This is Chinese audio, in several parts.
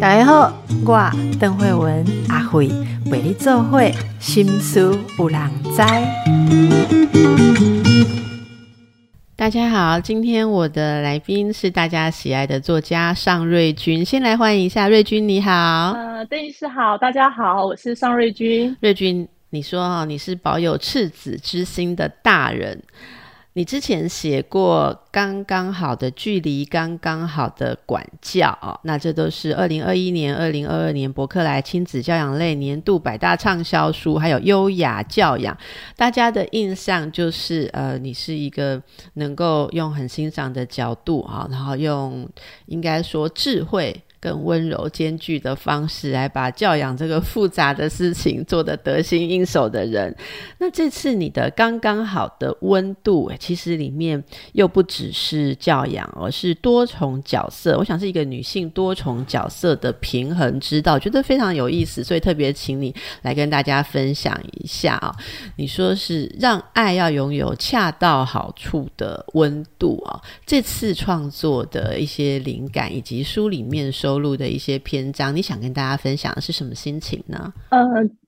大家好，我邓慧文阿慧为你做会心思有人知。大家好，今天我的来宾是大家喜爱的作家尚瑞君，先来欢迎一下瑞君，你好。呃，邓医师好，大家好，我是尚瑞君。瑞君，你说哈，你是保有赤子之心的大人。你之前写过《刚刚好的距离》，刚刚好的管教哦，那这都是二零二一年、二零二二年伯克莱亲子教养类年度百大畅销书，还有优雅教养，大家的印象就是，呃，你是一个能够用很欣赏的角度啊，然后用应该说智慧。更温柔兼具的方式来把教养这个复杂的事情做得得心应手的人，那这次你的刚刚好的温度，其实里面又不只是教养，而是多重角色。我想是一个女性多重角色的平衡之道，觉得非常有意思，所以特别请你来跟大家分享一下啊。你说是让爱要拥有恰到好处的温度啊，这次创作的一些灵感以及书里面收。收录的一些篇章，你想跟大家分享的是什么心情呢？呃，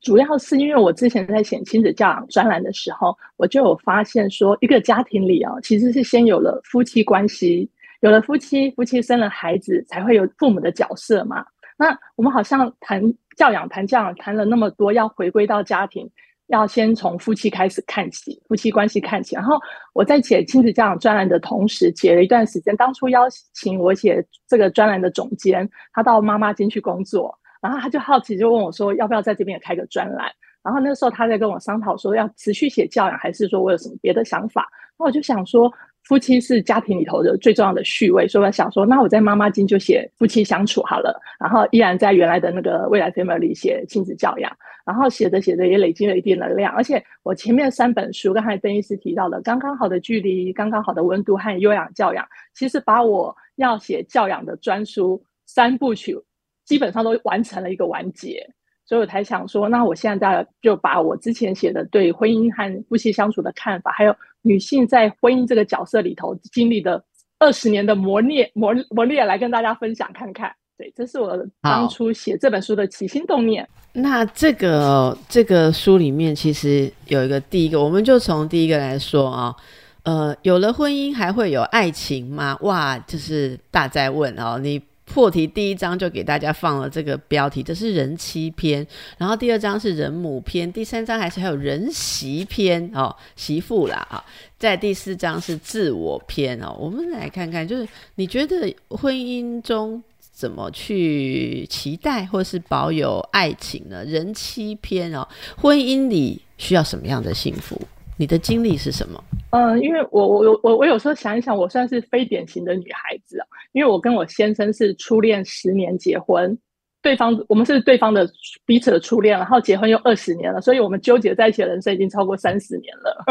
主要是因为我之前在写亲子教养专栏的时候，我就有发现说，一个家庭里啊，其实是先有了夫妻关系，有了夫妻，夫妻生了孩子，才会有父母的角色嘛。那我们好像谈教养，谈教养，谈了那么多，要回归到家庭。要先从夫妻开始看起，夫妻关系看起。然后我在写亲子教养专栏的同时，写了一段时间。当初邀请我写这个专栏的总监，他到妈妈间去工作，然后他就好奇，就问我说，要不要在这边也开个专栏？然后那时候他在跟我商讨说，要持续写教养，还是说我有什么别的想法？那我就想说。夫妻是家庭里头的最重要的序位，所以我想说，那我在妈妈经就写夫妻相处好了，然后依然在原来的那个未来 family 里写亲子教养，然后写着写着也累积了一定的量，而且我前面三本书，刚才邓医师提到的刚刚好的距离、刚刚好的温度和优养教养，其实把我要写教养的专书三部曲基本上都完成了一个完结。所以我才想说，那我现在就把我之前写的对婚姻和夫妻相处的看法，还有女性在婚姻这个角色里头经历的二十年的磨练、磨磨练，来跟大家分享看看。对，这是我当初写这本书的起心动念。那这个这个书里面其实有一个第一个，我们就从第一个来说啊，呃，有了婚姻还会有爱情吗？哇，就是大在问哦，你。破题第一章就给大家放了这个标题，这是人妻篇，然后第二章是人母篇，第三章还是还有人媳篇哦，媳妇啦啊，在第四章是自我篇哦。我们来看看，就是你觉得婚姻中怎么去期待或是保有爱情呢？人妻篇哦，婚姻里需要什么样的幸福？你的经历是什么？嗯，因为我我我我有时候想一想，我算是非典型的女孩子啊，因为我跟我先生是初恋十年结婚，对方我们是对方的彼此的初恋，然后结婚又二十年了，所以我们纠结在一起的人生已经超过三十年了。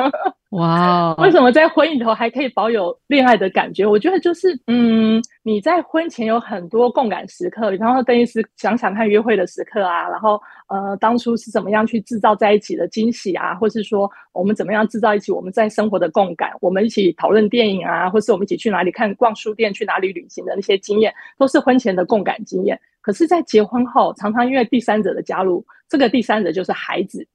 哇，为什么在婚姻头还可以保有恋爱的感觉？我觉得就是，嗯，你在婚前有很多共感时刻，比方说邓医师想想看约会的时刻啊，然后呃，当初是怎么样去制造在一起的惊喜啊，或是说我们怎么样制造一起我们在生活的共感，我们一起讨论电影啊，或是我们一起去哪里看逛书店，去哪里旅行的那些经验，都是婚前的共感经验。可是，在结婚后，常常因为第三者的加入，这个第三者就是孩子。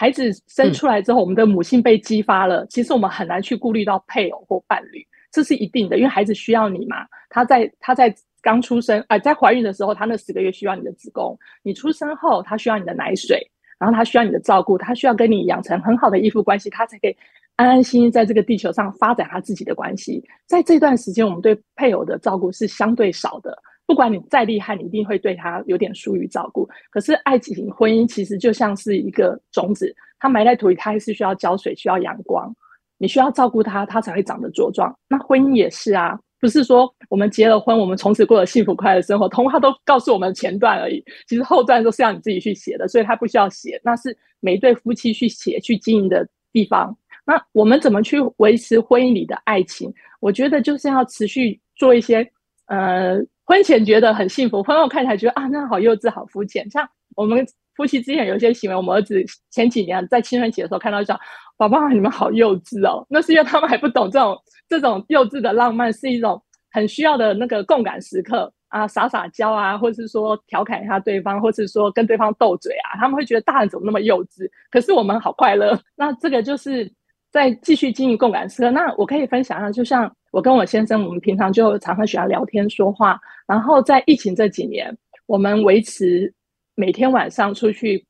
孩子生出来之后，我们的母性被激发了。其实我们很难去顾虑到配偶或伴侣，这是一定的，因为孩子需要你嘛。他在他在刚出生，哎，在怀孕的时候，他那十个月需要你的子宫；你出生后，他需要你的奶水，然后他需要你的照顾，他需要跟你养成很好的依附关系，他才可以安安心心在这个地球上发展他自己的关系。在这段时间，我们对配偶的照顾是相对少的。不管你再厉害，你一定会对他有点疏于照顾。可是爱情婚姻其实就像是一个种子，它埋在土里，它还是需要浇水、需要阳光。你需要照顾它，它才会长得茁壮。那婚姻也是啊，不是说我们结了婚，我们从此过了幸福快乐的生活。童话都告诉我们前段而已，其实后段都是要你自己去写的，所以它不需要写，那是每一对夫妻去写、去经营的地方。那我们怎么去维持婚姻里的爱情？我觉得就是要持续做一些，呃。婚前觉得很幸福，婚后看起来觉得啊，那好幼稚，好肤浅。像我们夫妻之间有一些行为，我们儿子前几年在青春期的时候看到讲，宝宝你们好幼稚哦。那是因为他们还不懂这种这种幼稚的浪漫是一种很需要的那个共感时刻啊，撒撒娇啊，或是说调侃一下对方，或是说跟对方斗嘴啊，他们会觉得大人怎么那么幼稚？可是我们好快乐。那这个就是在继续经营共感时刻。那我可以分享一下，就像我跟我先生，我们平常就常常喜欢聊天说话，然后在疫情这几年，我们维持每天晚上出去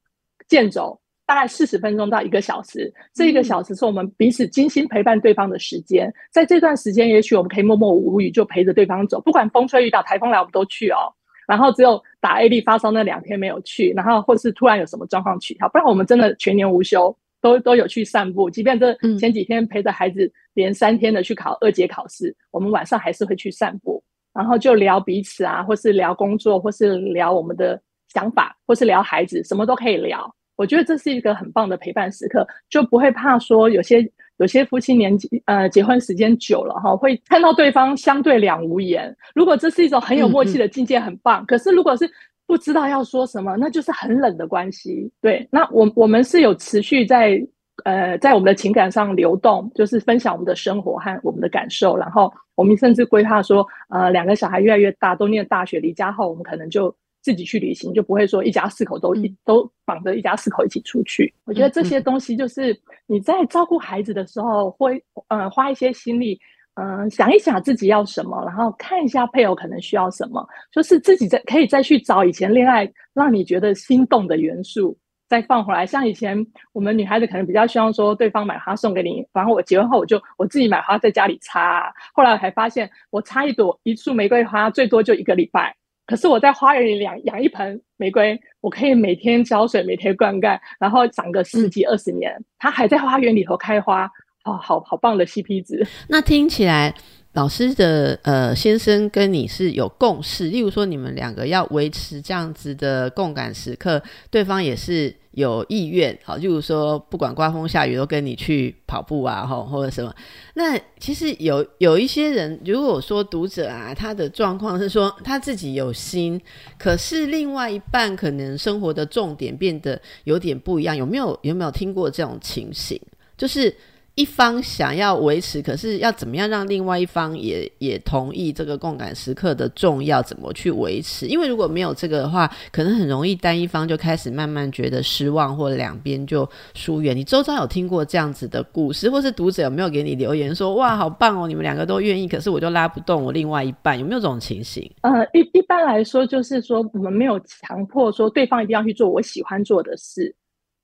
健走。大概四十分钟到一个小时，这一个小时是我们彼此精心陪伴对方的时间。在这段时间，也许我们可以默默无语，就陪着对方走，不管风吹雨打、台风来，我们都去哦。然后只有打 A D 发烧那两天没有去，然后或是突然有什么状况取消，不然我们真的全年无休，都都有去散步。即便这前几天陪着孩子连三天的去考二阶考试，我们晚上还是会去散步，然后就聊彼此啊，或是聊工作，或是聊我们的想法，或是聊孩子，什么都可以聊。我觉得这是一个很棒的陪伴时刻，就不会怕说有些有些夫妻年纪呃结婚时间久了哈，会看到对方相对两无言。如果这是一种很有默契的境界，很棒。可是如果是不知道要说什么，那就是很冷的关系。对，那我我们是有持续在呃在我们的情感上流动，就是分享我们的生活和我们的感受。然后我们甚至规划说，呃，两个小孩越来越大，都念大学离家后，我们可能就。自己去旅行就不会说一家四口都一都绑着一家四口一起出去。我觉得这些东西就是你在照顾孩子的时候会呃花一些心力，嗯想一想自己要什么，然后看一下配偶可能需要什么，就是自己再可以再去找以前恋爱让你觉得心动的元素再放回来。像以前我们女孩子可能比较希望说对方买花送给你，然后我结婚后我就我自己买花在家里插。后来我才发现我插一朵一束玫瑰花最多就一个礼拜。可是我在花园里养养一盆玫瑰，我可以每天浇水，每天灌溉，然后长个十几二十年，它还在花园里头开花，哦，好好棒的 CP 值。那听起来。老师的呃先生跟你是有共识，例如说你们两个要维持这样子的共感时刻，对方也是有意愿，好，例如说不管刮风下雨都跟你去跑步啊，吼或者什么。那其实有有一些人，如果说读者啊，他的状况是说他自己有心，可是另外一半可能生活的重点变得有点不一样，有没有有没有听过这种情形？就是。一方想要维持，可是要怎么样让另外一方也也同意这个共感时刻的重要？怎么去维持？因为如果没有这个的话，可能很容易单一方就开始慢慢觉得失望，或两边就疏远。你周遭有听过这样子的故事，或是读者有没有给你留言说：“哇，好棒哦，你们两个都愿意，可是我就拉不动我另外一半。”有没有这种情形？呃，一一般来说，就是说我们没有强迫说对方一定要去做我喜欢做的事。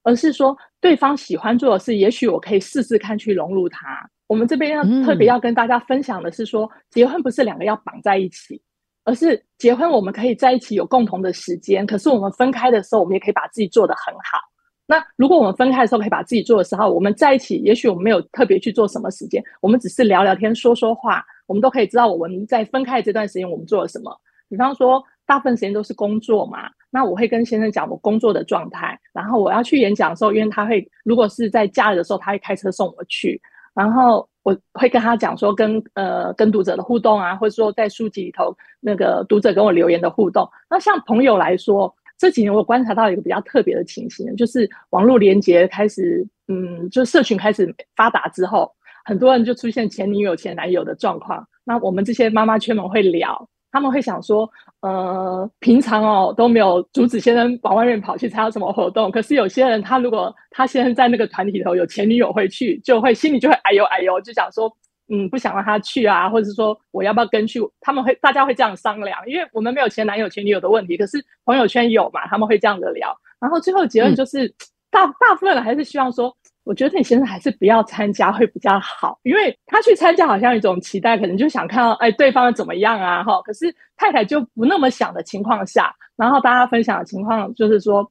而是说，对方喜欢做的事，也许我可以试试看去融入他。我们这边要特别要跟大家分享的是，说结婚不是两个要绑在一起，而是结婚我们可以在一起有共同的时间。可是我们分开的时候，我们也可以把自己做得很好。那如果我们分开的时候可以把自己做的时候，我们在一起，也许我们没有特别去做什么时间，我们只是聊聊天、说说话，我们都可以知道我们在分开这段时间我们做了什么。比方说。大部分时间都是工作嘛，那我会跟先生讲我工作的状态，然后我要去演讲的时候，因为他会如果是在假日的时候，他会开车送我去，然后我会跟他讲说跟呃跟读者的互动啊，或者说在书籍里头那个读者跟我留言的互动。那像朋友来说，这几年我观察到一个比较特别的情形，就是网络连接开始，嗯，就社群开始发达之后，很多人就出现前女友前男友的状况。那我们这些妈妈圈们会聊。他们会想说，呃，平常哦都没有阻止先生往外面跑去参加什么活动。可是有些人，他如果他先生在那个团体头有前女友会去，就会心里就会哎呦哎呦，就想说，嗯，不想让他去啊，或者是说我要不要跟去？他们会大家会这样商量，因为我们没有前男友前女友的问题，可是朋友圈有嘛，他们会这样的聊。然后最后结论就是，大大部分人还是希望说。我觉得你先生还是不要参加会比较好，因为他去参加好像一种期待，可能就想看到哎对方怎么样啊哈。可是太太就不那么想的情况下，然后大家分享的情况就是说，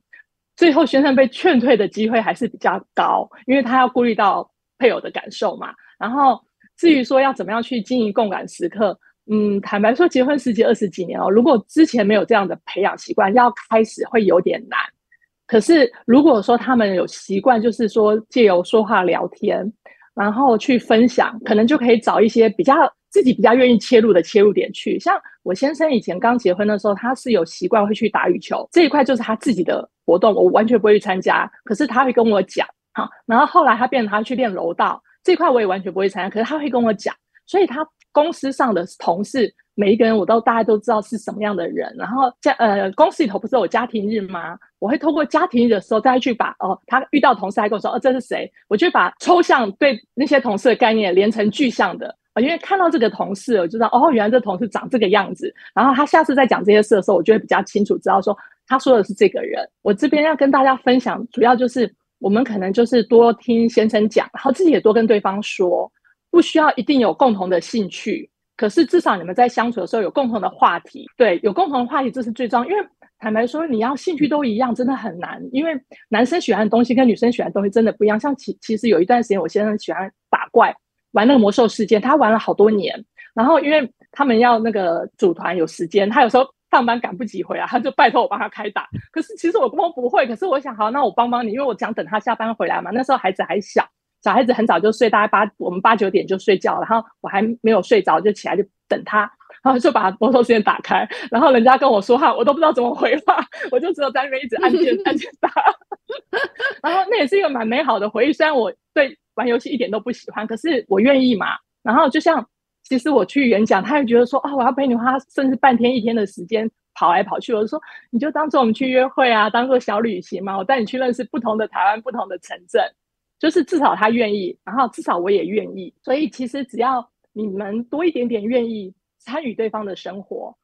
最后先生被劝退的机会还是比较高，因为他要顾虑到配偶的感受嘛。然后至于说要怎么样去经营共感时刻，嗯，坦白说，结婚十几二十几年哦，如果之前没有这样的培养习惯，要开始会有点难。可是，如果说他们有习惯，就是说借由说话聊天，然后去分享，可能就可以找一些比较自己比较愿意切入的切入点去。像我先生以前刚结婚的时候，他是有习惯会去打羽球这一块，就是他自己的活动，我完全不会去参加。可是他会跟我讲，好，然后后来他变成他去练柔道这块，我也完全不会参加。可是他会跟我讲，所以他公司上的同事，每一个人我都大概都知道是什么样的人。然后家呃公司里头不是有家庭日吗？我会透过家庭日的时候再去把哦，他遇到同事还跟我说哦这是谁？我就把抽象对那些同事的概念连成具象的啊，因为看到这个同事，我就知道哦原来这同事长这个样子。然后他下次再讲这些事的时候，我就会比较清楚知道说他说的是这个人。我这边要跟大家分享，主要就是我们可能就是多听先生讲，然后自己也多跟对方说。不需要一定有共同的兴趣，可是至少你们在相处的时候有共同的话题。对，有共同的话题这是最重要。因为坦白说，你要兴趣都一样，真的很难。因为男生喜欢的东西跟女生喜欢的东西真的不一样。像其其实有一段时间，我先生喜欢打怪，玩那个魔兽世界，他玩了好多年。然后因为他们要那个组团有时间，他有时候上班赶不及回来，他就拜托我帮他开打。可是其实我根本不会。可是我想，好，那我帮帮你，因为我想等他下班回来嘛。那时候孩子还小。小孩子很早就睡，大概八我们八九点就睡觉，然后我还没有睡着就起来就等他，然后就把摩托时打开，然后人家跟我说话，我都不知道怎么回话，我就只有在那边一直按键 按键打，然后那也是一个蛮美好的回忆。虽然我对玩游戏一点都不喜欢，可是我愿意嘛。然后就像其实我去演讲，他也觉得说啊，我要陪你花甚至半天一天的时间跑来跑去，我就说你就当做我们去约会啊，当做小旅行嘛，我带你去认识不同的台湾不同的城镇。就是至少他愿意，然后至少我也愿意，所以其实只要你们多一点点愿意参与对方的生活，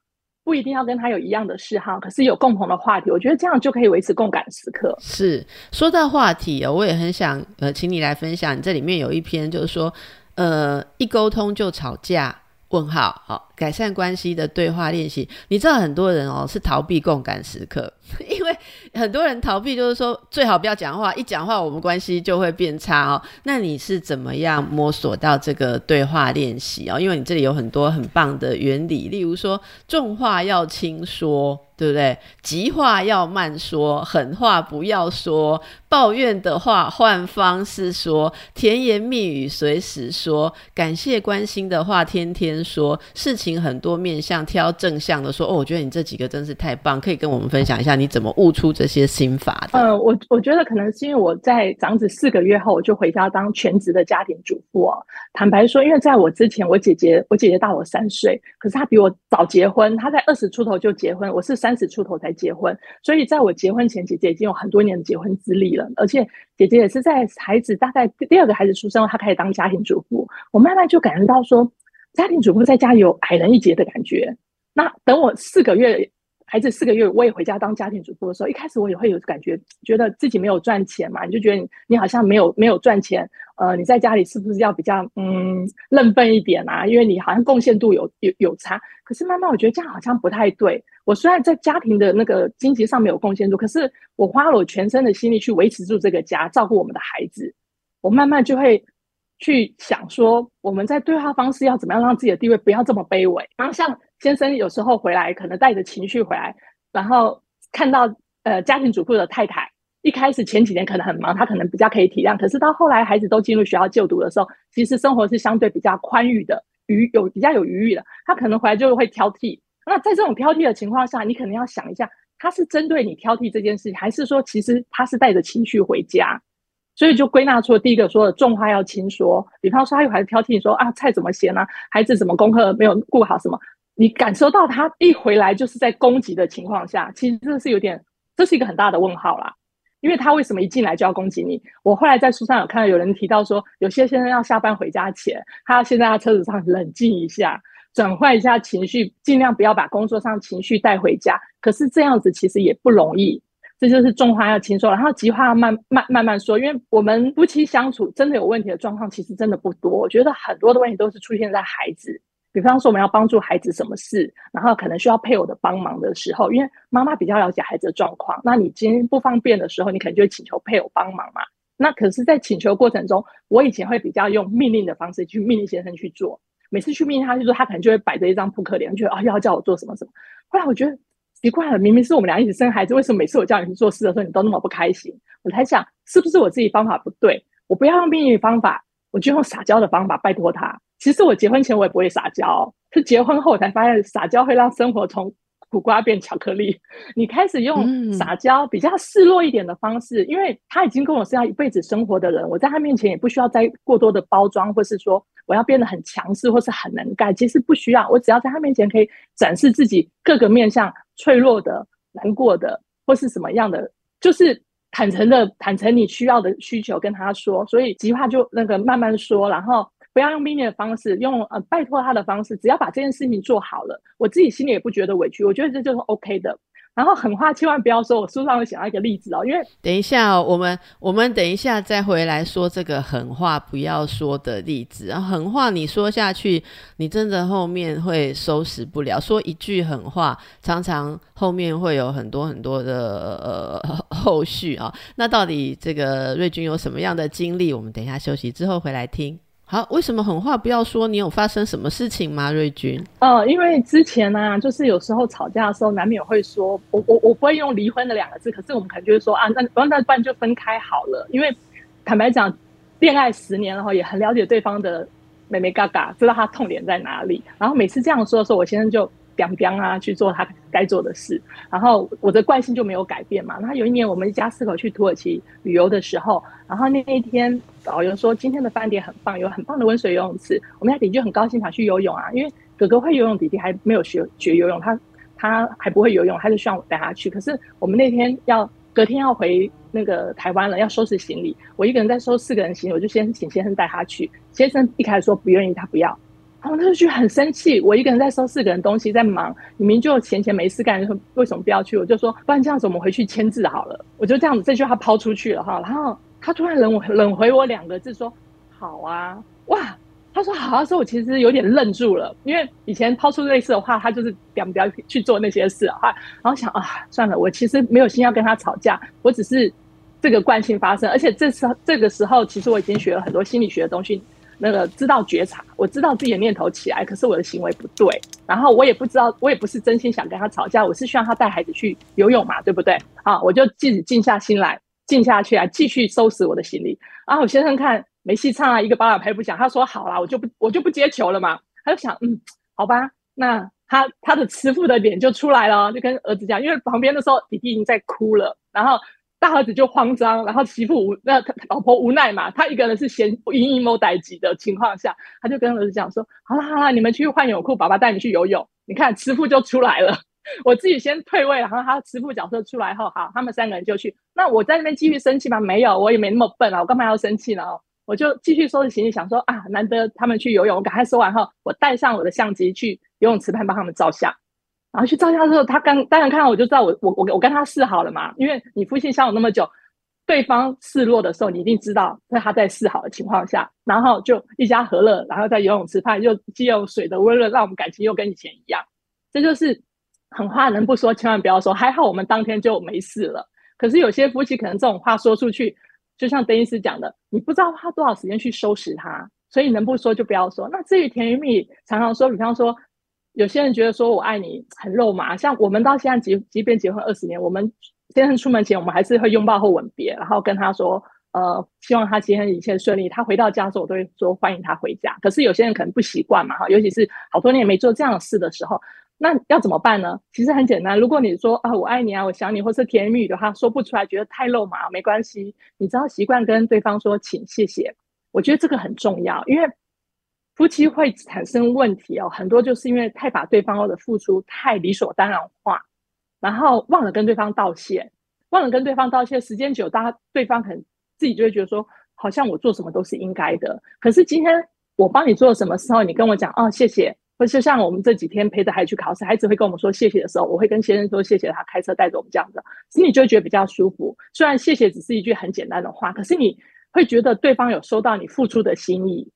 不一定要跟他有一样的嗜好，可是有共同的话题，我觉得这样就可以维持共感时刻。是说到话题哦，我也很想呃，请你来分享，这里面有一篇就是说，呃，一沟通就吵架。问号，好，改善关系的对话练习。你知道很多人哦是逃避共感时刻，因为很多人逃避就是说最好不要讲话，一讲话我们关系就会变差哦。那你是怎么样摸索到这个对话练习哦？因为你这里有很多很棒的原理，例如说重话要轻说。对不对？急话要慢说，狠话不要说，抱怨的话换方式说，甜言蜜语随时说，感谢关心的话天天说，事情很多面向挑正向的说。哦，我觉得你这几个真是太棒，可以跟我们分享一下你怎么悟出这些心法的。嗯，我我觉得可能是因为我在长子四个月后，我就回家当全职的家庭主妇哦。坦白说，因为在我之前，我姐姐我姐姐大我三岁，可是她比我早结婚，她在二十出头就结婚，我是三。三十出头才结婚，所以在我结婚前，姐姐已经有很多年的结婚资历了。而且姐姐也是在孩子大概第二个孩子出生后，她开始当家庭主妇。我慢慢就感觉到说，家庭主妇在家有矮人一截的感觉。那等我四个月。孩子四个月，我也回家当家庭主妇的时候，一开始我也会有感觉，觉得自己没有赚钱嘛，你就觉得你好像没有没有赚钱，呃，你在家里是不是要比较嗯认笨一点啊？因为你好像贡献度有有有差。可是慢慢我觉得这样好像不太对。我虽然在家庭的那个经济上没有贡献度，可是我花了我全身的心力去维持住这个家，照顾我们的孩子。我慢慢就会去想说，我们在对话方式要怎么样让自己的地位不要这么卑微。然后像。先生有时候回来，可能带着情绪回来，然后看到呃家庭主妇的太太，一开始前几年可能很忙，他可能比较可以体谅。可是到后来孩子都进入学校就读的时候，其实生活是相对比较宽裕的，余有比较有余裕的。他可能回来就会挑剔。那在这种挑剔的情况下，你可能要想一下，他是针对你挑剔这件事情，还是说其实他是带着情绪回家？所以就归纳出了第一个说的重话要轻说。比方说他有孩子挑剔你说啊菜怎么咸呢？孩子怎么功课没有顾好什么？你感受到他一回来就是在攻击的情况下，其实这是有点，这是一个很大的问号啦。因为他为什么一进来就要攻击你？我后来在书上有看到有人提到说，有些先生要下班回家前，他要先在他车子上冷静一下，转换一下情绪，尽量不要把工作上情绪带回家。可是这样子其实也不容易，这就是重话要轻说，然后急话要慢慢慢慢说。因为我们夫妻相处真的有问题的状况，其实真的不多。我觉得很多的问题都是出现在孩子。比方说，我们要帮助孩子什么事，然后可能需要配偶的帮忙的时候，因为妈妈比较了解孩子的状况，那你今天不方便的时候，你可能就会请求配偶帮忙嘛。那可是，在请求过程中，我以前会比较用命令的方式去命令先生去做，每次去命令他，去做他可能就会摆着一张扑克脸，觉得啊要叫我做什么什么。后来我觉得奇怪了，明明是我们俩一起生孩子，为什么每次我叫你去做事的时候，你都那么不开心？我才想，是不是我自己方法不对？我不要用命令方法，我就用撒娇的方法拜托他。其实我结婚前我也不会撒娇，是结婚后我才发现撒娇会让生活从苦瓜变巧克力。你开始用撒娇比较示弱一点的方式，因为他已经跟我是要一辈子生活的人，我在他面前也不需要再过多的包装，或是说我我要变得很强势或是很能干，其实不需要。我只要在他面前可以展示自己各个面向，脆弱的、难过的或是什么样的，就是坦诚的坦诚你需要的需求跟他说。所以极化就那个慢慢说，然后不要用命令的方式，用呃拜托他的方式，只要把这件事情做好了，我自己心里也不觉得委屈，我觉得这就是 OK 的。然后狠话千万不要说，我书上会写到一个例子哦，因为等一下我们我们等一下再回来说这个狠话不要说的例子。然后狠话你说下去，你真的后面会收拾不了。说一句狠话，常常后面会有很多很多的呃后续啊。那到底这个瑞军有什么样的经历？我们等一下休息之后回来听。好，为什么狠话不要说？你有发生什么事情吗，瑞君？呃，因为之前呢，就是有时候吵架的时候，难免会说，我我我不会用离婚的两个字，可是我们可能就会说啊，那那那不然就分开好了。因为坦白讲，恋爱十年了哈，也很了解对方的美美嘎嘎，知道他痛点在哪里。然后每次这样说的时候，我先生就。彪彪啊，去做他该做的事，然后我的惯性就没有改变嘛。然后有一年我们一家四口去土耳其旅游的时候，然后那一天导游说今天的饭店很棒，有很棒的温水游泳池，我们家弟弟就很高兴想去游泳啊。因为哥哥会游泳，弟弟还没有学学游泳，他他还不会游泳，他就希望我带他去。可是我们那天要隔天要回那个台湾了，要收拾行李，我一个人在收四个人行李，我就先请先生带他去。先生一开始说不愿意，他不要。他们就去很生气，我一个人在收四个人东西，在忙，明明就闲闲没事干，说为什么不要去？我就说，不然这样子我们回去签字好了。我就这样子这句话抛出去了哈，然后他突然冷冷回我两个字说，好啊，哇，他说好啊，说我其实有点愣住了，因为以前抛出类似的话，他就是表不要去做那些事哈，然后想啊，算了，我其实没有心要跟他吵架，我只是这个惯性发生，而且这次这个时候，其实我已经学了很多心理学的东西。那个知道觉察，我知道自己的念头起来，可是我的行为不对。然后我也不知道，我也不是真心想跟他吵架，我是希望他带孩子去游泳嘛，对不对？啊，我就自己静下心来，静下去啊，继续收拾我的行李。然后我先生看没戏唱啊，一个巴掌拍不响，他说好啦，我就不我就不接球了嘛。他就想，嗯，好吧，那他他的慈父的脸就出来了，就跟儿子讲，因为旁边的时候弟弟已经在哭了，然后。大儿子就慌张，然后媳妇无那老婆无奈嘛，他一个人是嫌隐隐某待急的情况下，他就跟儿子讲说：“好了好了，你们去换泳裤，爸爸带你去游泳。”你看慈父就出来了，我自己先退位，然后他慈父角色出来后，好，他们三个人就去。那我在那边继续生气吗？没有，我也没那么笨啊，我干嘛要生气呢？我就继续收拾行李，想说啊，难得他们去游泳，我赶快收完后，我带上我的相机去游泳池畔帮他们照相。然后去照相的时候，他刚当然看到我就知道我我我我跟他示好了嘛，因为你夫妻相处那么久，对方示弱的时候，你一定知道在他在示好的情况下，然后就一家和乐，然后在游泳池畔又既有水的温热，让我们感情又跟以前一样。这就是狠话能不说，千万不要说。还好我们当天就没事了。可是有些夫妻可能这种话说出去，就像邓医师讲的，你不知道花多少时间去收拾他，所以能不说就不要说。那至于甜言蜜语，常常说，比方说。有些人觉得说我爱你很肉麻，像我们到现在即即便结婚二十年，我们先生出门前我们还是会拥抱或吻别，然后跟他说，呃，希望他今天一切顺利。他回到家的时候，我都会说欢迎他回家。可是有些人可能不习惯嘛，哈，尤其是好多年没做这样的事的时候，那要怎么办呢？其实很简单，如果你说啊我爱你啊，我想你，或是甜言蜜语的话说不出来，觉得太肉麻，没关系，你只要习惯跟对方说请谢谢，我觉得这个很重要，因为。夫妻会产生问题哦，很多就是因为太把对方的付出太理所当然化，然后忘了跟对方道谢，忘了跟对方道谢，时间久，大家对方可能自己就会觉得说，好像我做什么都是应该的。可是今天我帮你做了什么时候，你跟我讲哦谢谢，或是像我们这几天陪着孩子去考试，孩子会跟我们说谢谢的时候，我会跟先生说谢谢他开车带着我们这样子，心里就会觉得比较舒服。虽然谢谢只是一句很简单的话，可是你会觉得对方有收到你付出的心意。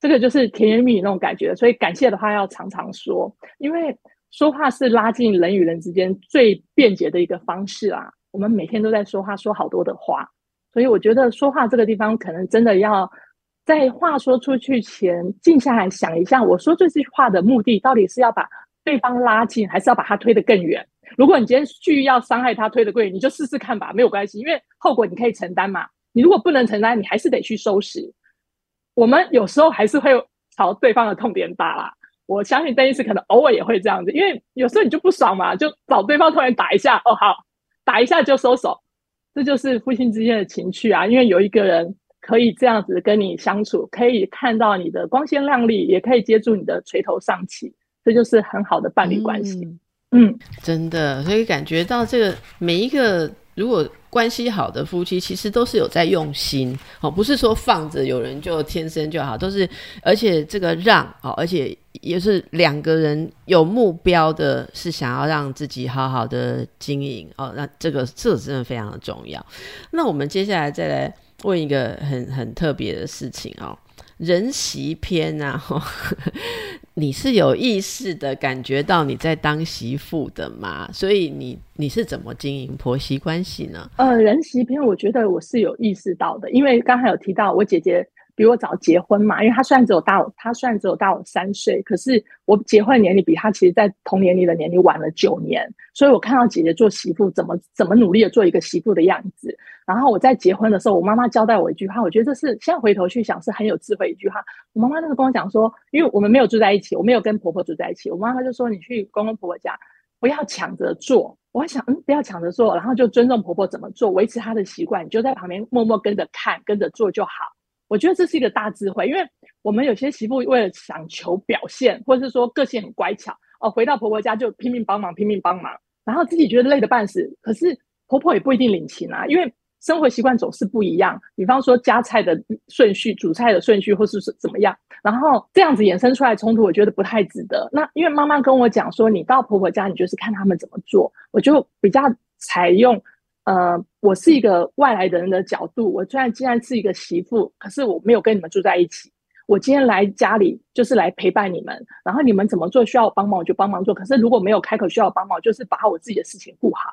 这个就是甜言蜜语那种感觉，所以感谢的话要常常说，因为说话是拉近人与人之间最便捷的一个方式啊。我们每天都在说话，说好多的话，所以我觉得说话这个地方可能真的要在话说出去前静下来想一下，我说这句话的目的到底是要把对方拉近，还是要把他推得更远？如果你今天去要伤害他，推得更远，你就试试看吧，没有关系，因为后果你可以承担嘛。你如果不能承担，你还是得去收拾。我们有时候还是会朝对方的痛点打啦。我相信邓医师可能偶尔也会这样子，因为有时候你就不爽嘛，就找对方突然打一下，哦好，打一下就收手，这就是夫妻之间的情趣啊。因为有一个人可以这样子跟你相处，可以看到你的光鲜亮丽，也可以接住你的垂头丧气，这就是很好的伴侣关系。嗯，真的，所以感觉到这个每一个如果关系好的夫妻，其实都是有在用心哦，不是说放着有人就天生就好，都是而且这个让哦，而且也是两个人有目标的，是想要让自己好好的经营哦，那这个这真的非常的重要。那我们接下来再来问一个很很特别的事情哦。人媳篇啊，你是有意识的感觉到你在当媳妇的吗？所以你你是怎么经营婆媳关系呢？呃，人媳篇，我觉得我是有意识到的，因为刚才有提到我姐姐。比我早结婚嘛，因为他虽然只有大我，他虽然只有大我三岁，可是我结婚年龄比他其实，在同年龄的年龄晚了九年，所以我看到姐姐做媳妇怎么怎么努力的做一个媳妇的样子。然后我在结婚的时候，我妈妈交代我一句话，我觉得这是现在回头去想是很有智慧一句话。我妈妈那时跟我讲说，因为我们没有住在一起，我没有跟婆婆住在一起，我妈妈就说你去公公婆婆家，不要抢着做。我想，嗯，不要抢着做，然后就尊重婆婆怎么做，维持她的习惯，你就在旁边默默跟着看，跟着做就好。我觉得这是一个大智慧，因为我们有些媳妇为了想求表现，或者是说个性很乖巧哦，回到婆婆家就拼命帮忙，拼命帮忙，然后自己觉得累得半死。可是婆婆也不一定领情啊，因为生活习惯总是不一样。比方说夹菜的顺序、煮菜的顺序，或是是怎么样，然后这样子衍生出来冲突，我觉得不太值得。那因为妈妈跟我讲说，你到婆婆家，你就是看他们怎么做，我就比较采用。呃，我是一个外来人的角度，我虽然既然是一个媳妇，可是我没有跟你们住在一起。我今天来家里就是来陪伴你们，然后你们怎么做需要我帮忙，我就帮忙做。可是如果没有开口需要我帮忙，就是把我自己的事情顾好。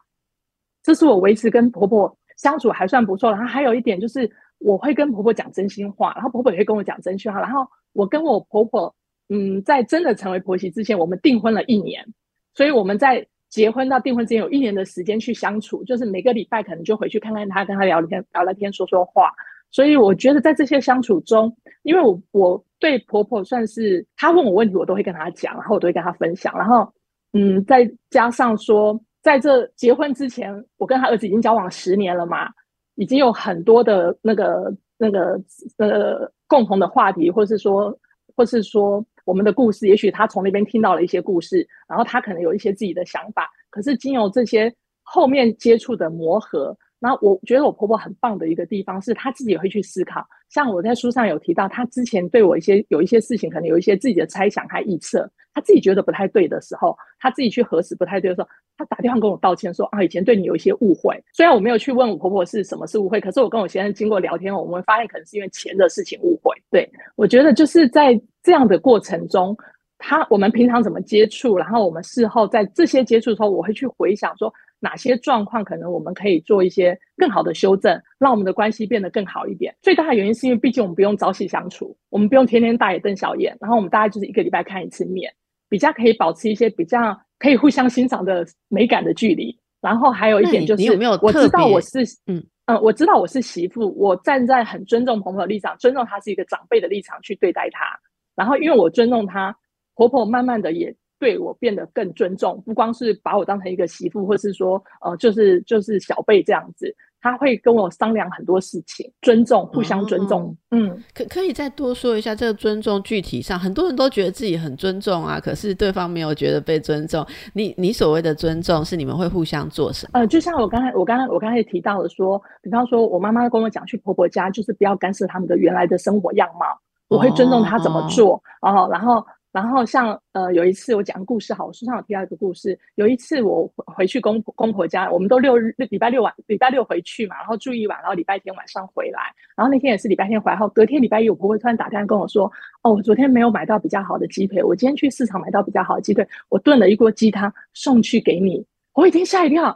这是我维持跟婆婆相处还算不错。然后还有一点就是，我会跟婆婆讲真心话，然后婆婆也会跟我讲真心话。然后我跟我婆婆，嗯，在真的成为婆媳之前，我们订婚了一年，所以我们在。结婚到订婚之间有一年的时间去相处，就是每个礼拜可能就回去看看他，跟他聊天聊聊天，说说话。所以我觉得在这些相处中，因为我我对婆婆算是她问我问题，我都会跟她讲，然后我都会跟她分享。然后，嗯，再加上说，在这结婚之前，我跟他儿子已经交往十年了嘛，已经有很多的那个那个呃共同的话题，或是说，或是说。我们的故事，也许他从那边听到了一些故事，然后他可能有一些自己的想法。可是经由这些后面接触的磨合，那我觉得我婆婆很棒的一个地方是，她自己会去思考。像我在书上有提到，她之前对我一些有一些事情，可能有一些自己的猜想和预测。她自己觉得不太对的时候，她自己去核实不太对的时候，她打电话跟我道歉说啊，以前对你有一些误会。虽然我没有去问我婆婆是什么是误会，可是我跟我先生经过聊天，我们发现可能是因为钱的事情误会。对我觉得就是在。这样的过程中，他我们平常怎么接触，然后我们事后在这些接触的时候，我会去回想说哪些状况可能我们可以做一些更好的修正，让我们的关系变得更好一点。最大的原因是因为毕竟我们不用朝夕相处，我们不用天天大眼瞪小眼，然后我们大概就是一个礼拜看一次面，比较可以保持一些比较可以互相欣赏的美感的距离。然后还有一点就是，有没有我知道我是嗯嗯，我知道我是媳妇，我站在很尊重婆婆的立场，尊重她是一个长辈的立场去对待她。然后，因为我尊重她，婆婆慢慢的也对我变得更尊重，不光是把我当成一个媳妇，或是说，呃，就是就是小辈这样子，她会跟我商量很多事情，尊重，互相尊重。嗯，可可以再多说一下这个尊重具体上，很多人都觉得自己很尊重啊，可是对方没有觉得被尊重。你你所谓的尊重是你们会互相做什么？呃，就像我刚才我刚才我刚才提到的说，比方说我妈妈跟我讲，去婆婆家就是不要干涉他们的原来的生活样貌。我会尊重她怎么做哦，然后，然后像呃，有一次我讲故事，好，我书上有提到一个故事。有一次我回去公公婆家，我们都六日礼拜六晚礼拜六回去嘛，然后住一晚，然后礼拜天晚上回来。然后那天也是礼拜天回来后，隔天礼拜一，我婆婆突然打电话跟我说：“哦，我昨天没有买到比较好的鸡腿，我今天去市场买到比较好的鸡腿，我炖了一锅鸡汤送去给你。”我一听吓一跳。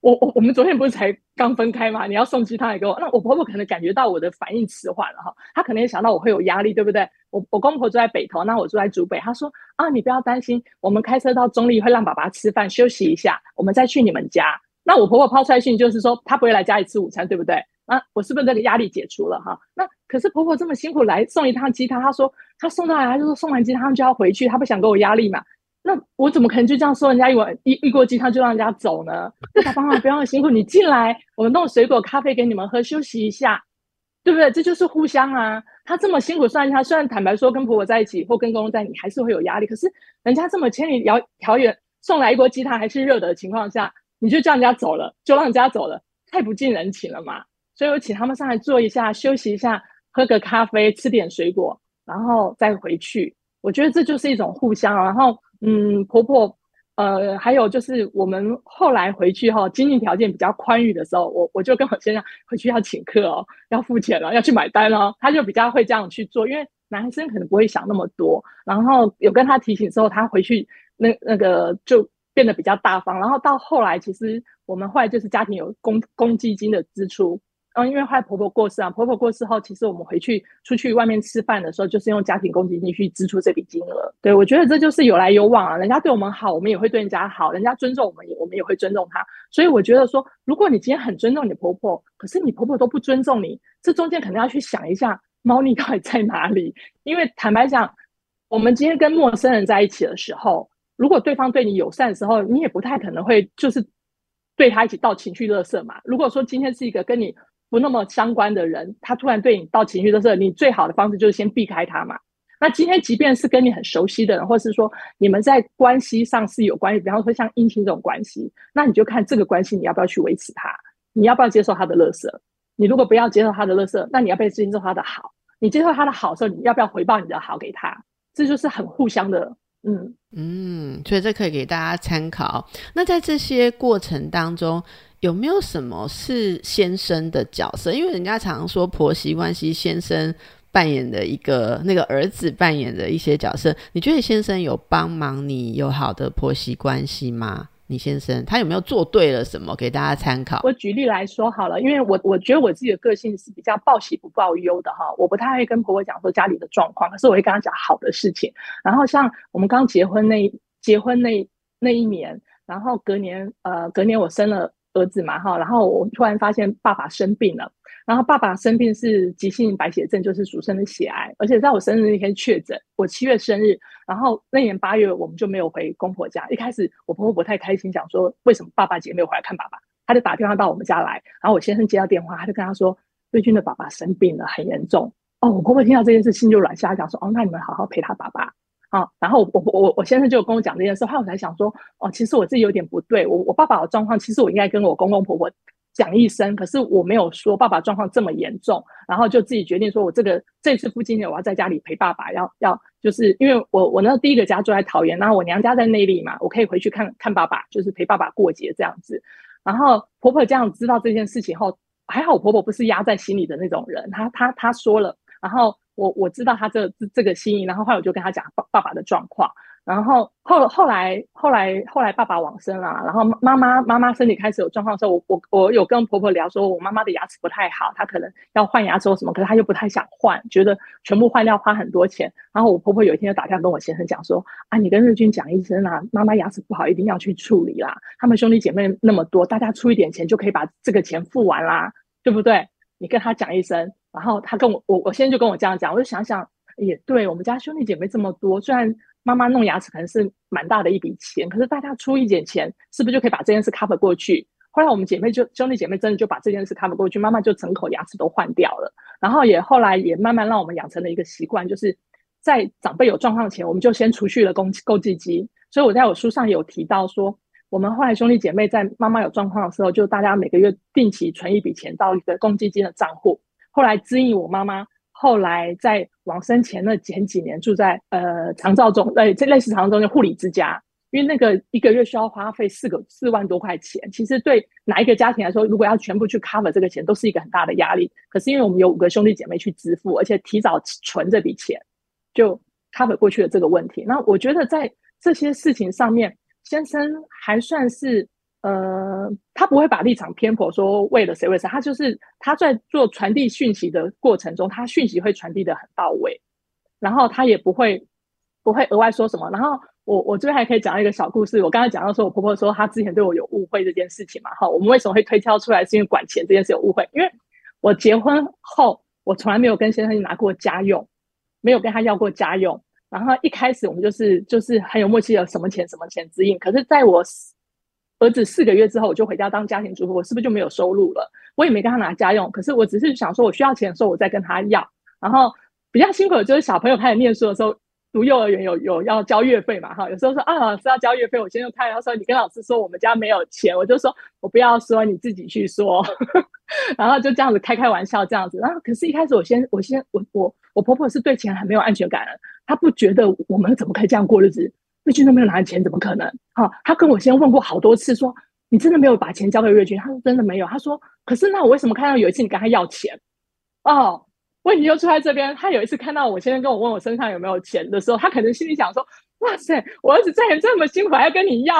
我我我们昨天不是才刚分开吗？你要送鸡汤来给我，那我婆婆可能感觉到我的反应迟缓了哈，她可能也想到我会有压力，对不对？我我公婆住在北头，那我住在竹北，她说啊，你不要担心，我们开车到中立会让爸爸吃饭休息一下，我们再去你们家。那我婆婆抛出来信就是说，她不会来家里吃午餐，对不对？那我是不是这个压力解除了哈？那可是婆婆这么辛苦来送一趟鸡汤，她说她送到来，她就说送完鸡汤就要回去，她不想给我压力嘛。那我怎么可能就这样说人家一碗一一锅鸡汤就让人家走呢？爸爸妈妈不要辛苦，你进来，我们弄水果咖啡给你们喝，休息一下。对不对？这就是互相啊。他这么辛苦，虽然她虽然坦白说跟婆婆在一起或跟公公在，你还是会有压力。可是人家这么千里遥遥远送来一锅鸡汤还是热的情况下，你就叫人家走了，就让人家走了，太不近人情了嘛。所以我请他们上来坐一下，休息一下，喝个咖啡，吃点水果，然后再回去。我觉得这就是一种互相。然后，嗯，婆婆。呃，还有就是我们后来回去哈，经济条件比较宽裕的时候，我我就跟我先生回去要请客哦，要付钱了，要去买单哦，他就比较会这样去做，因为男生可能不会想那么多。然后有跟他提醒之后，他回去那那个就变得比较大方。然后到后来，其实我们后来就是家庭有公公积金的支出。嗯，因为后来婆婆过世啊，婆婆过世后，其实我们回去出去外面吃饭的时候，就是用家庭公积金去支出这笔金额。对我觉得这就是有来有往啊，人家对我们好，我们也会对人家好；人家尊重我们，我们也会尊重他。所以我觉得说，如果你今天很尊重你婆婆，可是你婆婆都不尊重你，这中间可能要去想一下猫腻到底在哪里。因为坦白讲，我们今天跟陌生人在一起的时候，如果对方对你友善的时候，你也不太可能会就是对他一起倒情绪热色嘛。如果说今天是一个跟你不那么相关的人，他突然对你到情绪的时候，你最好的方式就是先避开他嘛。那今天即便是跟你很熟悉的人，或是说你们在关系上是有关系，比方说像姻亲这种关系，那你就看这个关系你要不要去维持它，你要不要接受他的乐色？你如果不要接受他的乐色，那你要不要接受他的好？你接受他的好时候，你要不要回报你的好给他？这就是很互相的，嗯嗯，所以这可以给大家参考。那在这些过程当中。有没有什么是先生的角色？因为人家常说婆媳关系，先生扮演的一个那个儿子扮演的一些角色。你觉得先生有帮忙你有好的婆媳关系吗？你先生他有没有做对了什么？给大家参考。我举例来说好了，因为我我觉得我自己的个性是比较报喜不报忧的哈，我不太会跟婆婆讲说家里的状况，可是我会跟她讲好的事情。然后像我们刚结婚那结婚那那一年，然后隔年呃隔年我生了。儿子嘛哈，然后我突然发现爸爸生病了，然后爸爸生病是急性白血症，就是俗称的血癌，而且在我生日那天确诊。我七月生日，然后那年八月我们就没有回公婆家。一开始我婆婆不太开心，讲说为什么爸爸姐没有回来看爸爸，他就打电话到我们家来，然后我先生接到电话，他就跟他说瑞君的爸爸生病了，很严重。哦，我婆婆听到这件事心就软下，讲说哦，那你们好好陪他爸爸。啊，然后我我我我先生就跟我讲这件事，后来我才想说，哦，其实我自己有点不对，我我爸爸的状况，其实我应该跟我公公婆婆讲一声，可是我没有说爸爸状况这么严重，然后就自己决定说，我这个这次父亲节我要在家里陪爸爸，要要就是因为我我那第一个家住在桃园，然后我娘家在内地嘛，我可以回去看看爸爸，就是陪爸爸过节这样子，然后婆婆这样知道这件事情后，还好婆婆不是压在心里的那种人，她她她说了，然后。我我知道他这这这个心意，然后后来我就跟他讲爸爸爸的状况，然后后后来后来后来爸爸往生了，然后妈妈妈妈身体开始有状况的时候，我我我有跟婆婆聊说，我妈妈的牙齿不太好，她可能要换牙周什么，可是她又不太想换，觉得全部换掉花很多钱。然后我婆婆有一天就打电话跟我先生讲说，啊，你跟日军讲一声啊，妈妈牙齿不好，一定要去处理啦。他们兄弟姐妹那么多，大家出一点钱就可以把这个钱付完啦，对不对？你跟他讲一声。然后他跟我，我我现在就跟我这样讲，我就想想，也对我们家兄弟姐妹这么多，虽然妈妈弄牙齿可能是蛮大的一笔钱，可是大家出一点钱，是不是就可以把这件事 cover 过去？后来我们姐妹就兄弟姐妹真的就把这件事 cover 过去，妈妈就整口牙齿都换掉了。然后也后来也慢慢让我们养成了一个习惯，就是在长辈有状况前，我们就先储蓄了公购计金。所以我在我书上有提到说，我们后来兄弟姐妹在妈妈有状况的时候，就大家每个月定期存一笔钱到一个公积金的账户。后来支引我妈妈，后来在往生前那前几年住在呃长照中，呃这类似长照中的护理之家，因为那个一个月需要花费四个四万多块钱，其实对哪一个家庭来说，如果要全部去 cover 这个钱，都是一个很大的压力。可是因为我们有五个兄弟姐妹去支付，而且提早存这笔钱，就 cover 过去了这个问题。那我觉得在这些事情上面，先生还算是。呃，他不会把立场偏颇，说为了谁为谁，他就是他在做传递讯息的过程中，他讯息会传递的很到位，然后他也不会不会额外说什么。然后我我这边还可以讲一个小故事，我刚才讲到说我婆婆说她之前对我有误会这件事情嘛，哈，我们为什么会推敲出来是因为管钱这件事有误会？因为我结婚后我从来没有跟先生拿过家用，没有跟他要过家用，然后一开始我们就是就是很有默契的什么钱什么钱指引，可是在我。儿子四个月之后我就回家当家庭主妇，我是不是就没有收入了？我也没跟他拿家用，可是我只是想说，我需要钱的时候我再跟他要。然后比较辛苦的就是小朋友开始念书的时候。读幼儿园有有要交月费嘛？哈，有时候说啊是要交月费，我先生看，他说你跟老师说我们家没有钱，我就说我不要说，你自己去说，然后就这样子开开玩笑这样子。然后可是，一开始我先我先我我我婆婆是对钱很没有安全感，她不觉得我们怎么可以这样过日子？瑞君都没有拿钱，怎么可能？哈，他跟我先问过好多次，说你真的没有把钱交给瑞君？他说真的没有。他说可是那我为什么看到有一次你跟他要钱？哦。问题就出在这边。他有一次看到我先生跟我问我身上有没有钱的时候，他可能心里想说：“哇塞，我儿子赚钱这么辛苦，还要跟你要。”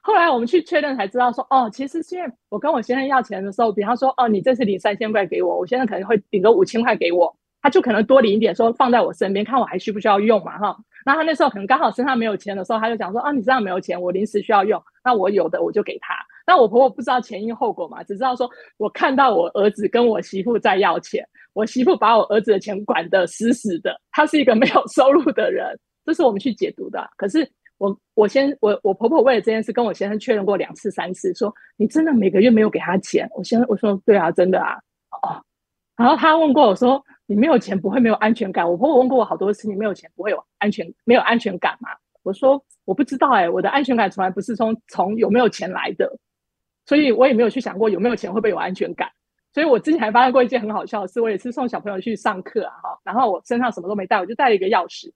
后来我们去确认才知道说：“哦，其实是因为我跟我先生要钱的时候，比方说，哦，你这次领三千块给我，我先生可能会顶个五千块给我，他就可能多领一点，说放在我身边，看我还需不需要用嘛，哈。那他那时候可能刚好身上没有钱的时候，他就讲说：啊，你身上没有钱，我临时需要用，那我有的我就给他。那我婆婆不知道前因后果嘛，只知道说我看到我儿子跟我媳妇在要钱。”我媳妇把我儿子的钱管得死死的，他是一个没有收入的人，这是我们去解读的。可是我我先我我婆婆为了这件事跟我先生确认过两次三次，说你真的每个月没有给他钱？我先我说对啊，真的啊，然后他问过我说你没有钱不会没有安全感？我婆婆问过我好多次，你没有钱不会有安全没有安全感吗？我说我不知道哎，我的安全感从来不是从从有没有钱来的，所以我也没有去想过有没有钱会不会有安全感。所以我之前还发生过一件很好笑的事，我也是送小朋友去上课啊，哈，然后我身上什么都没带，我就带了一个钥匙，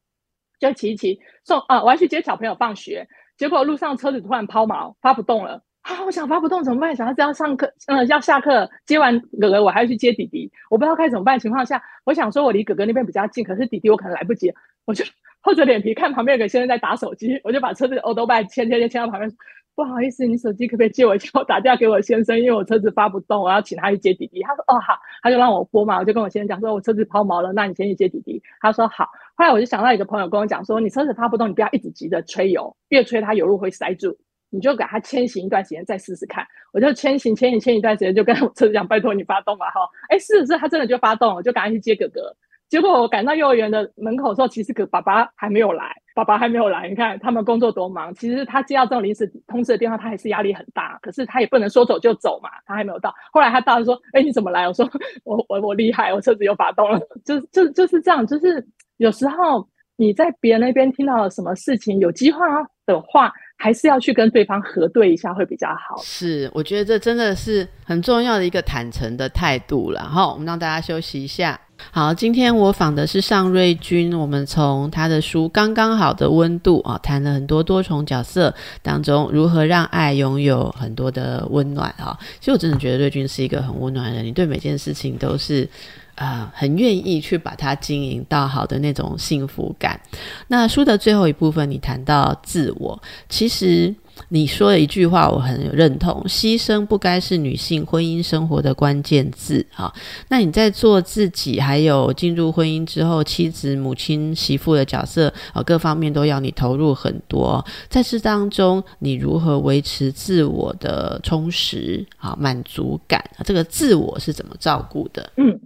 就骑一骑送啊，我要去接小朋友放学，结果路上车子突然抛锚，发不动了啊！我想发不动怎么办？小孩子要上课，嗯，要下课，接完哥哥我还要去接弟弟，我不知道该怎么办。情况下，我想说我离哥哥那边比较近，可是弟弟我可能来不及，我就厚着脸皮看旁边有个先生在打手机，我就把车子欧都拜牵牵牵牵到旁边。不好意思，你手机可不可以借我一下？我打电话给我先生，因为我车子发不动，我要请他去接弟弟。他说：“哦好。”他就让我拨嘛，我就跟我先生讲说：“我车子抛锚了，那你先去接弟弟。”他说：“好。”后来我就想到一个朋友跟我讲说：“你车子发不动，你不要一直急着吹油，越吹它油路会塞住，你就给他牵行一段时间再试试看。”我就牵行牵行牵一段时间，就跟我车子讲：“拜托你发动吧，哈。”哎，是是，他真的就发动，了就赶快去接哥哥。结果我赶到幼儿园的门口的时候，其实哥爸爸还没有来。爸爸还没有来，你看他们工作多忙。其实他接到这种临时通知的电话，他还是压力很大。可是他也不能说走就走嘛，他还没有到。后来他到了说：“哎，你怎么来？”我说：“我我我厉害，我车子又发动了。”就就就是这样，就是有时候你在别人那边听到了什么事情，有机会的话，还是要去跟对方核对一下会比较好。是，我觉得这真的是很重要的一个坦诚的态度了。哈，我们让大家休息一下。好，今天我访的是尚瑞君，我们从他的书《刚刚好的温度》啊，谈了很多多重角色当中如何让爱拥有很多的温暖啊。其实我真的觉得瑞君是一个很温暖的人，你对每件事情都是啊很愿意去把它经营到好的那种幸福感。那书的最后一部分，你谈到自我，其实。你说的一句话，我很认同。牺牲不该是女性婚姻生活的关键字啊。那你在做自己，还有进入婚姻之后，妻子、母亲、媳妇的角色啊，各方面都要你投入很多。在这当中，你如何维持自我的充实啊、满足感？这个自我是怎么照顾的？嗯。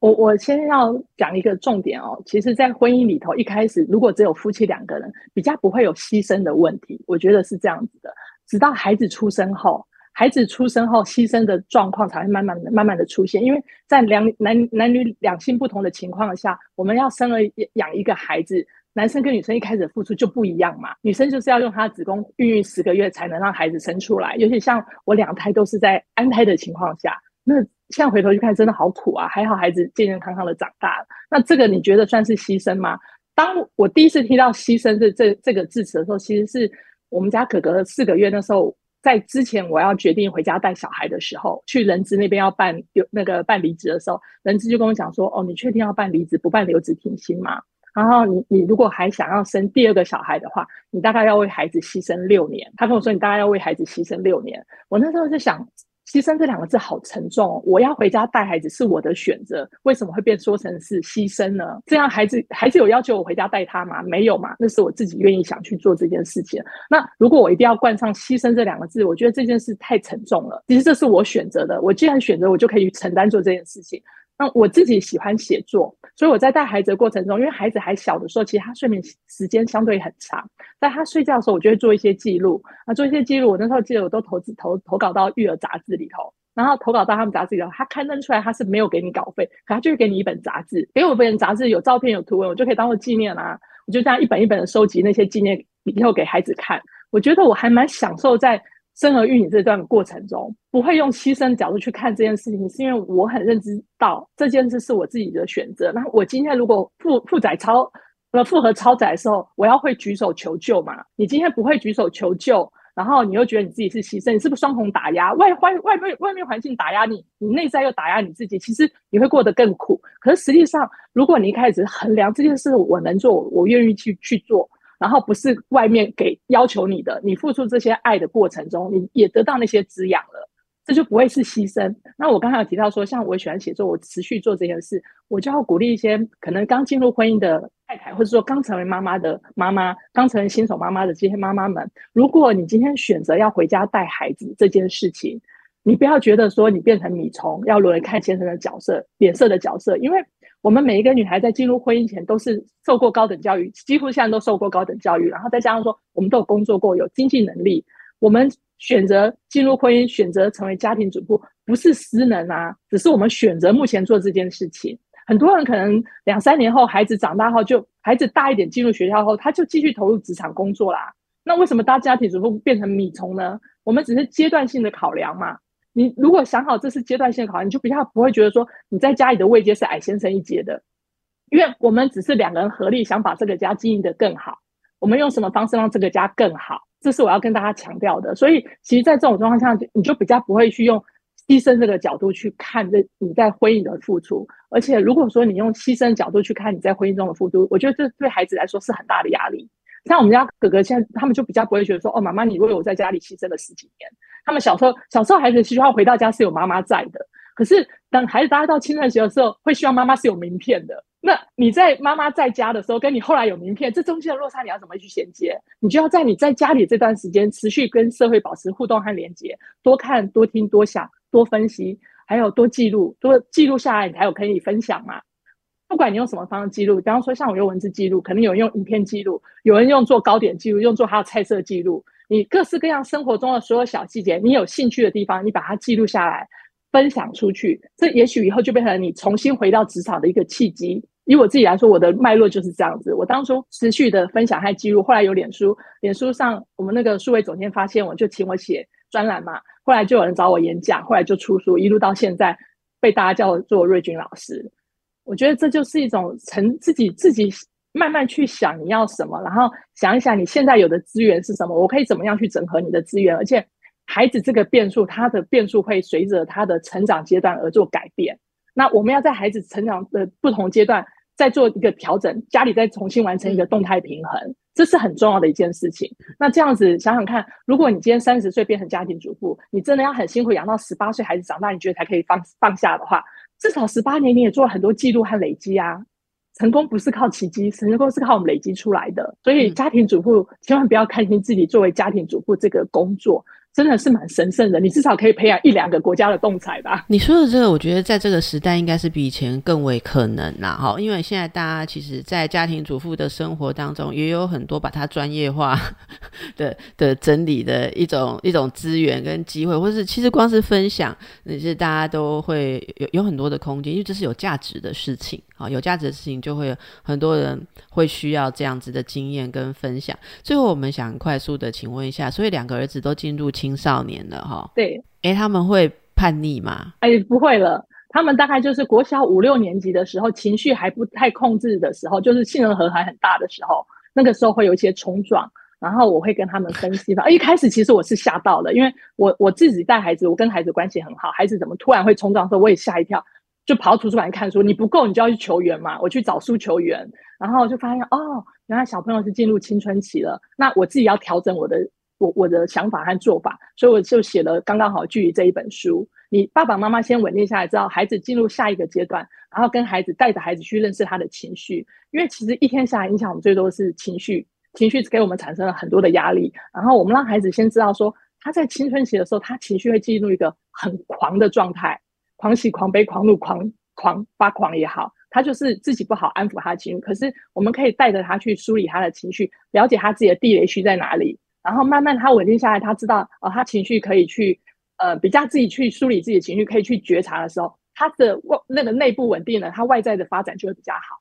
我我先要讲一个重点哦，其实，在婚姻里头，一开始如果只有夫妻两个人，比较不会有牺牲的问题。我觉得是这样子的，直到孩子出生后，孩子出生后，牺牲的状况才会慢慢的、慢慢的出现。因为在两男男女两性不同的情况下，我们要生了养一个孩子，男生跟女生一开始付出就不一样嘛。女生就是要用她的子宫孕育十个月才能让孩子生出来，尤其像我两胎都是在安胎的情况下，那。现在回头去看，真的好苦啊！还好孩子健健康康的长大了。那这个你觉得算是牺牲吗？当我第一次听到“牺牲”这这这个字词的时候，其实是我们家哥哥四个月那时候，在之前我要决定回家带小孩的时候，去人资那边要办有那个办离职的时候，人资就跟我讲说：“哦，你确定要办离职，不办留职停薪吗？然后你你如果还想要生第二个小孩的话，你大概要为孩子牺牲六年。”他跟我说：“你大概要为孩子牺牲六年。”我那时候就想。牺牲这两个字好沉重。我要回家带孩子是我的选择，为什么会变说成是牺牲呢？这样孩子孩子有要求我回家带他吗？没有嘛，那是我自己愿意想去做这件事情。那如果我一定要冠上牺牲这两个字，我觉得这件事太沉重了。其实这是我选择的，我既然选择，我就可以承担做这件事情。那我自己喜欢写作，所以我在带孩子的过程中，因为孩子还小的时候，其实他睡眠时间相对很长，在他睡觉的时候，我就会做一些记录啊，做一些记录。我那时候记得我都投资投投稿到育儿杂志里头，然后投稿到他们杂志里头，他刊登出来他是没有给你稿费，可他就是给你一本杂志，给我一本杂志有照片有图文，我就可以当做纪念啦。我就这样一本一本的收集那些纪念，以后给孩子看。我觉得我还蛮享受在。生儿育女这段过程中，不会用牺牲角度去看这件事情，是因为我很认知到这件事是我自己的选择。那我今天如果负负载超呃负荷超载的时候，我要会举手求救嘛？你今天不会举手求救，然后你又觉得你自己是牺牲，你是不是双重打压？外外外面外面环境打压你，你内在又打压你自己，其实你会过得更苦。可是实际上，如果你一开始衡量这件事我能做，我愿意去去做。然后不是外面给要求你的，你付出这些爱的过程中，你也得到那些滋养了，这就不会是牺牲。那我刚才有提到说，像我喜欢写作，我持续做这件事，我就要鼓励一些可能刚进入婚姻的太太，或者说刚成为妈妈的妈妈，刚成为新手妈妈的这些妈妈们，如果你今天选择要回家带孩子这件事情，你不要觉得说你变成米虫，要沦为看先生的角色、脸色的角色，因为。我们每一个女孩在进入婚姻前都是受过高等教育，几乎现在都受过高等教育，然后再加上说我们都有工作过，有经济能力。我们选择进入婚姻，选择成为家庭主妇，不是失能啊，只是我们选择目前做这件事情。很多人可能两三年后孩子长大后，就孩子大一点进入学校后，他就继续投入职场工作啦。那为什么当家庭主妇变成米虫呢？我们只是阶段性的考量嘛。你如果想好这是阶段性考量，你就比较不会觉得说你在家里的位阶是矮先生一阶的，因为我们只是两个人合力想把这个家经营的更好。我们用什么方式让这个家更好？这是我要跟大家强调的。所以，其实，在这种状况下，你就比较不会去用牺牲这个角度去看这你在婚姻的付出。而且，如果说你用牺牲角度去看你在婚姻中的付出，我觉得这对孩子来说是很大的压力。像我们家哥哥现在，他们就比较不会觉得说，哦，妈妈，你为我在家里牺牲了十几年。他们小时候，小时候孩子希望回到家是有妈妈在的。可是等孩子大概到青春期的时候，会希望妈妈是有名片的。那你在妈妈在家的时候，跟你后来有名片，这中间的落差你要怎么去衔接？你就要在你在家里这段时间，持续跟社会保持互动和连接，多看、多听、多想、多分析，还有多记录，多记录下来，你才有可以分享嘛。不管你用什么方式记录，比方说像我用文字记录，可能有人用影片记录，有人用做糕点记录，用做他的菜色记录。你各式各样生活中的所有小细节，你有兴趣的地方，你把它记录下来，分享出去，这也许以后就变成你重新回到职场的一个契机。以我自己来说，我的脉络就是这样子。我当初持续的分享和记录，后来有脸书，脸书上我们那个数位总监发现我，就请我写专栏嘛。后来就有人找我演讲，后来就出书，一路到现在被大家叫做瑞军老师。我觉得这就是一种成自己自己。慢慢去想你要什么，然后想一想你现在有的资源是什么，我可以怎么样去整合你的资源？而且孩子这个变数，他的变数会随着他的成长阶段而做改变。那我们要在孩子成长的不同阶段再做一个调整，家里再重新完成一个动态平衡，这是很重要的一件事情。那这样子想想看，如果你今天三十岁变成家庭主妇，你真的要很辛苦养到十八岁孩子长大，你觉得才可以放放下的话，至少十八年你也做了很多记录和累积啊。成功不是靠奇迹，成功是靠我们累积出来的。所以，家庭主妇千万不要看轻自己作为家庭主妇这个工作。真的是蛮神圣的，你至少可以培养一两个国家的动才吧。你说的这个，我觉得在这个时代应该是比以前更为可能啦。哈，因为现在大家其实，在家庭主妇的生活当中，也有很多把它专业化 的的整理的一种一种资源跟机会，或是其实光是分享，那是大家都会有有很多的空间，因为这是有价值的事情啊，有价值的事情就会很多人会需要这样子的经验跟分享。最后，我们想快速的请问一下，所以两个儿子都进入青少年了哈，对，哎，他们会叛逆吗？哎，不会了，他们大概就是国小五六年级的时候，情绪还不太控制的时候，就是杏仁核还很大的时候，那个时候会有一些冲撞，然后我会跟他们分析吧。一开始其实我是吓到了，因为我我自己带孩子，我跟孩子关系很好，孩子怎么突然会冲撞的时候，我也吓一跳，就跑到图书馆看书。你不够，你就要去求援嘛，我去找书求援，然后就发现哦，原来小朋友是进入青春期了，那我自己要调整我的。我我的想法和做法，所以我就写了刚刚好距离这一本书。你爸爸妈妈先稳定下来，知道孩子进入下一个阶段，然后跟孩子带着孩子去认识他的情绪。因为其实一天下来，影响我们最多的是情绪，情绪给我们产生了很多的压力。然后我们让孩子先知道说，他在青春期的时候，他情绪会进入一个很狂的状态，狂喜、狂悲、狂怒、狂狂发狂也好，他就是自己不好安抚他的情绪。可是我们可以带着他去梳理他的情绪，了解他自己的地雷区在哪里，然后慢慢他稳定下来，他知道哦，他情绪可以去呃比较自己去梳理自己的情绪，可以去觉察的时候，他的外那个内部稳定了，他外在的发展就会比较好。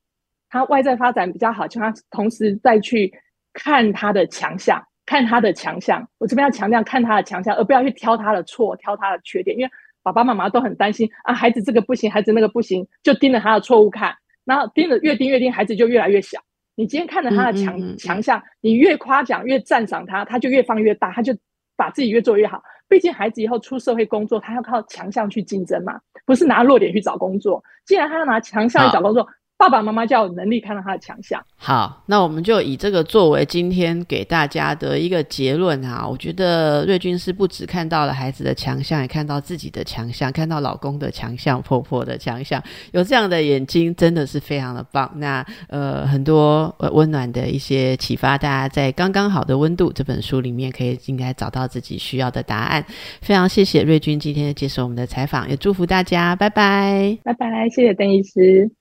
他外在发展比较好，就他同时再去看他的强项，看他的强项。我这边要强调看他的强项，而不要去挑他的错，挑他的缺点。因为爸爸妈妈都很担心啊，孩子这个不行，孩子那个不行，就盯着他的错误看，然后盯着越盯越盯，孩子就越来越小。你今天看着他的强强项，你越夸奖越赞赏他，他就越放越大，他就把自己越做越好。毕竟孩子以后出社会工作，他要靠强项去竞争嘛，不是拿弱点去找工作。既然他要拿强项去找工作。爸爸妈妈就要有能力看到他的强项。好，那我们就以这个作为今天给大家的一个结论啊。我觉得瑞军是不止看到了孩子的强项，也看到自己的强项，看到老公的强项、婆婆的强项。有这样的眼睛，真的是非常的棒。那呃，很多温暖的一些启发，大家在《刚刚好的温度》这本书里面可以应该找到自己需要的答案。非常谢谢瑞军今天接受我们的采访，也祝福大家，拜拜，拜拜，谢谢邓医师。